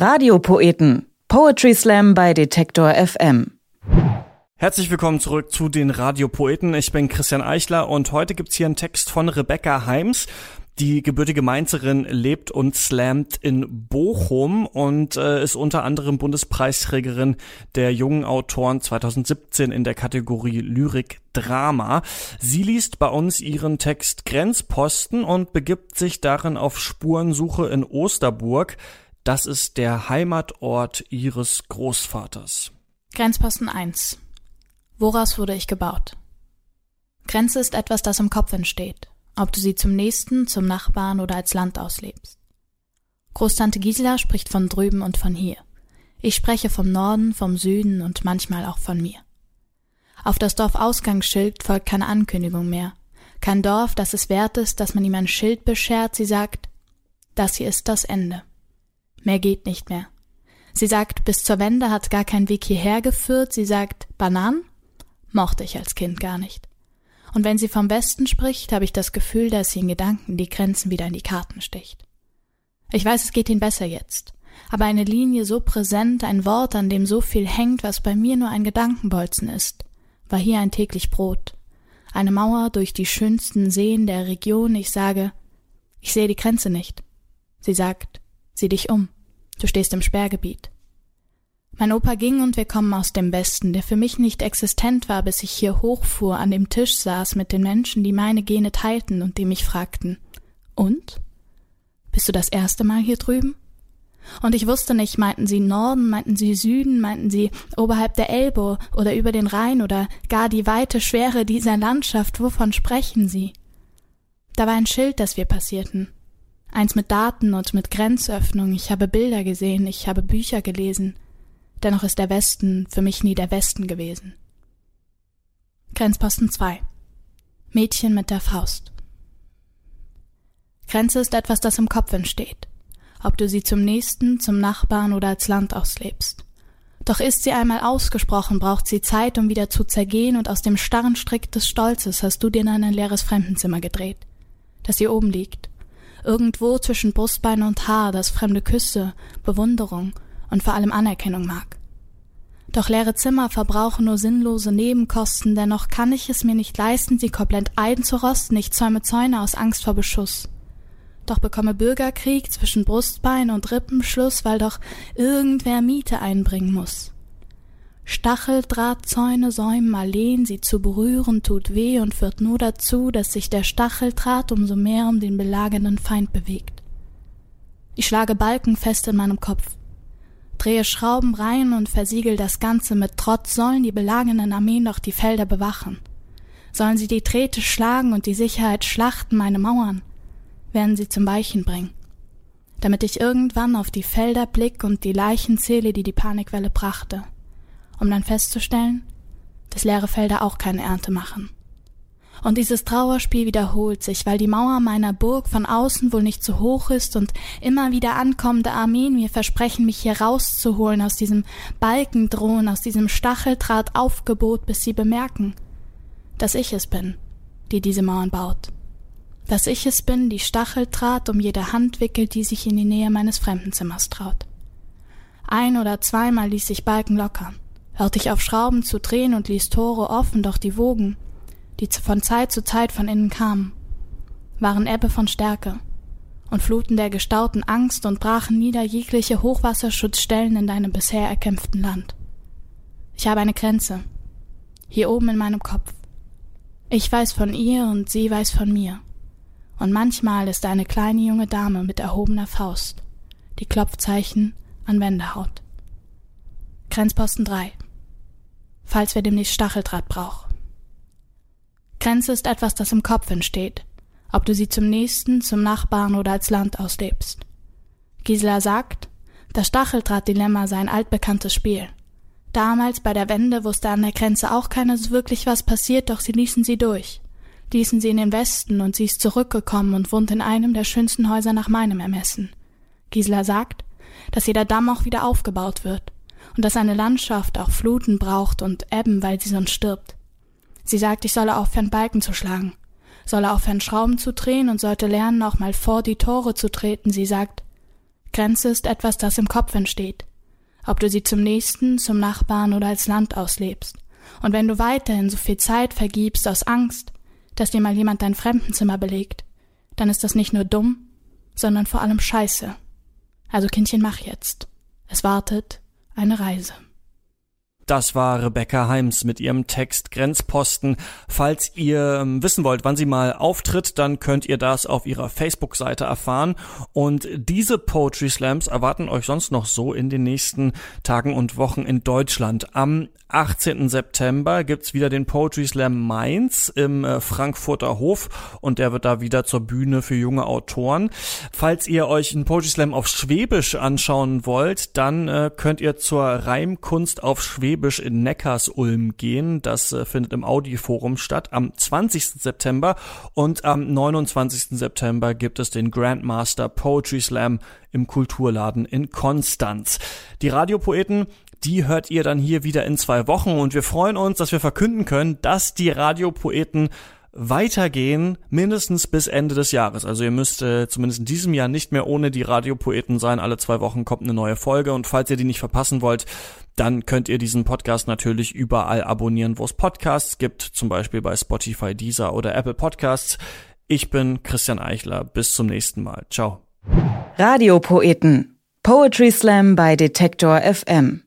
Radiopoeten. Poetry Slam bei Detektor FM. Herzlich willkommen zurück zu den Radiopoeten. Ich bin Christian Eichler und heute gibt's hier einen Text von Rebecca Heims. Die gebürtige Mainzerin lebt und slammt in Bochum und äh, ist unter anderem Bundespreisträgerin der jungen Autoren 2017 in der Kategorie Lyrik Drama. Sie liest bei uns ihren Text Grenzposten und begibt sich darin auf Spurensuche in Osterburg. Das ist der Heimatort ihres Großvaters. Grenzposten 1 Woraus wurde ich gebaut? Grenze ist etwas, das im Kopf entsteht, ob du sie zum Nächsten, zum Nachbarn oder als Land auslebst. Großtante Gisela spricht von drüben und von hier. Ich spreche vom Norden, vom Süden und manchmal auch von mir. Auf das Dorfausgangsschild folgt keine Ankündigung mehr. Kein Dorf, das es wert ist, dass man ihm ein Schild beschert. Sie sagt, das hier ist das Ende. Mehr geht nicht mehr. Sie sagt, bis zur Wende hat gar kein Weg hierher geführt. Sie sagt, Bananen? Mochte ich als Kind gar nicht. Und wenn sie vom Westen spricht, habe ich das Gefühl, dass sie in Gedanken die Grenzen wieder in die Karten sticht. Ich weiß, es geht ihnen besser jetzt. Aber eine Linie so präsent, ein Wort, an dem so viel hängt, was bei mir nur ein Gedankenbolzen ist, war hier ein täglich Brot. Eine Mauer durch die schönsten Seen der Region. Ich sage, ich sehe die Grenze nicht. Sie sagt, sieh dich um. Du stehst im Sperrgebiet. Mein Opa ging und wir kommen aus dem Westen, der für mich nicht existent war, bis ich hier hochfuhr, an dem Tisch saß mit den Menschen, die meine Gene teilten und die mich fragten. Und? Bist du das erste Mal hier drüben? Und ich wusste nicht, meinten sie Norden, meinten sie Süden, meinten sie oberhalb der Elbe oder über den Rhein oder gar die weite Schwere dieser Landschaft, wovon sprechen sie? Da war ein Schild, das wir passierten. Eins mit Daten und mit Grenzöffnung. Ich habe Bilder gesehen, ich habe Bücher gelesen. Dennoch ist der Westen für mich nie der Westen gewesen. Grenzposten 2 Mädchen mit der Faust Grenze ist etwas, das im Kopf entsteht, ob du sie zum Nächsten, zum Nachbarn oder als Land auslebst. Doch ist sie einmal ausgesprochen, braucht sie Zeit, um wieder zu zergehen, und aus dem starren Strick des Stolzes hast du dir in ein leeres Fremdenzimmer gedreht, das hier oben liegt, irgendwo zwischen Brustbein und Haar, das fremde Küsse, Bewunderung und vor allem Anerkennung mag. Doch leere Zimmer verbrauchen nur sinnlose Nebenkosten, dennoch kann ich es mir nicht leisten, sie komplett einzurosten, ich zäume Zäune aus Angst vor Beschuss. Doch bekomme Bürgerkrieg zwischen Brustbein und Rippenschluss, weil doch irgendwer Miete einbringen muss. Stacheldrahtzäune säumen alleen, sie zu berühren tut weh und führt nur dazu, dass sich der Stacheldraht umso mehr um den belagernden Feind bewegt. Ich schlage Balken fest in meinem Kopf drehe Schrauben rein und versiegel das Ganze mit Trotz, sollen die belagenden Armeen doch die Felder bewachen. Sollen sie die Trete schlagen und die Sicherheit schlachten meine Mauern, werden sie zum Weichen bringen. Damit ich irgendwann auf die Felder blick und die Leichen zähle, die die Panikwelle brachte, um dann festzustellen, dass leere Felder auch keine Ernte machen. Und dieses Trauerspiel wiederholt sich, weil die Mauer meiner Burg von außen wohl nicht zu hoch ist und immer wieder ankommende Armeen mir versprechen, mich hier rauszuholen aus diesem Balkendrohen, aus diesem Stacheldrahtaufgebot, bis sie bemerken, dass ich es bin, die diese Mauern baut. Dass ich es bin, die Stacheldraht um jede Hand wickelt, die sich in die Nähe meines Fremdenzimmers traut. Ein oder zweimal ließ ich Balken locker, hörte ich auf Schrauben zu drehen und ließ Tore offen, doch die Wogen, die von Zeit zu Zeit von innen kamen, waren Ebbe von Stärke und Fluten der gestauten Angst und brachen nieder jegliche Hochwasserschutzstellen in deinem bisher erkämpften Land. Ich habe eine Grenze, hier oben in meinem Kopf. Ich weiß von ihr und sie weiß von mir. Und manchmal ist eine kleine junge Dame mit erhobener Faust, die Klopfzeichen an Wände haut. Grenzposten 3. Falls wir demnächst Stacheldraht brauchen. Grenze ist etwas, das im Kopf entsteht, ob du sie zum Nächsten, zum Nachbarn oder als Land auslebst. Gisela sagt, das Stacheldrahtdilemma sei ein altbekanntes Spiel. Damals bei der Wende wusste an der Grenze auch keiner so wirklich, was passiert, doch sie ließen sie durch. Ließen sie in den Westen und sie ist zurückgekommen und wohnt in einem der schönsten Häuser nach meinem Ermessen. Gisela sagt, dass jeder Damm auch wieder aufgebaut wird und dass eine Landschaft auch Fluten braucht und Ebben, weil sie sonst stirbt. Sie sagt, ich solle aufhören, Balken zu schlagen, solle aufhören, Schrauben zu drehen und sollte lernen, auch mal vor die Tore zu treten. Sie sagt, Grenze ist etwas, das im Kopf entsteht. Ob du sie zum Nächsten, zum Nachbarn oder als Land auslebst. Und wenn du weiterhin so viel Zeit vergibst aus Angst, dass dir mal jemand dein Fremdenzimmer belegt, dann ist das nicht nur dumm, sondern vor allem scheiße. Also Kindchen, mach jetzt. Es wartet eine Reise. Das war Rebecca Heims mit ihrem Text Grenzposten. Falls ihr ähm, wissen wollt, wann sie mal auftritt, dann könnt ihr das auf ihrer Facebook-Seite erfahren. Und diese Poetry Slams erwarten euch sonst noch so in den nächsten Tagen und Wochen in Deutschland. Am 18. September gibt's wieder den Poetry Slam Mainz im äh, Frankfurter Hof und der wird da wieder zur Bühne für junge Autoren. Falls ihr euch einen Poetry Slam auf Schwäbisch anschauen wollt, dann äh, könnt ihr zur Reimkunst auf Schwäbisch in Neckarsulm gehen. Das äh, findet im Audi-Forum statt am 20. September und am 29. September gibt es den Grandmaster Poetry Slam im Kulturladen in Konstanz. Die Radiopoeten die hört ihr dann hier wieder in zwei Wochen und wir freuen uns, dass wir verkünden können, dass die Radiopoeten weitergehen, mindestens bis Ende des Jahres. Also ihr müsst äh, zumindest in diesem Jahr nicht mehr ohne die Radiopoeten sein. Alle zwei Wochen kommt eine neue Folge und falls ihr die nicht verpassen wollt, dann könnt ihr diesen Podcast natürlich überall abonnieren, wo es Podcasts gibt, zum Beispiel bei Spotify, Deezer oder Apple Podcasts. Ich bin Christian Eichler. Bis zum nächsten Mal. Ciao. Radiopoeten. Poetry Slam bei Detektor FM.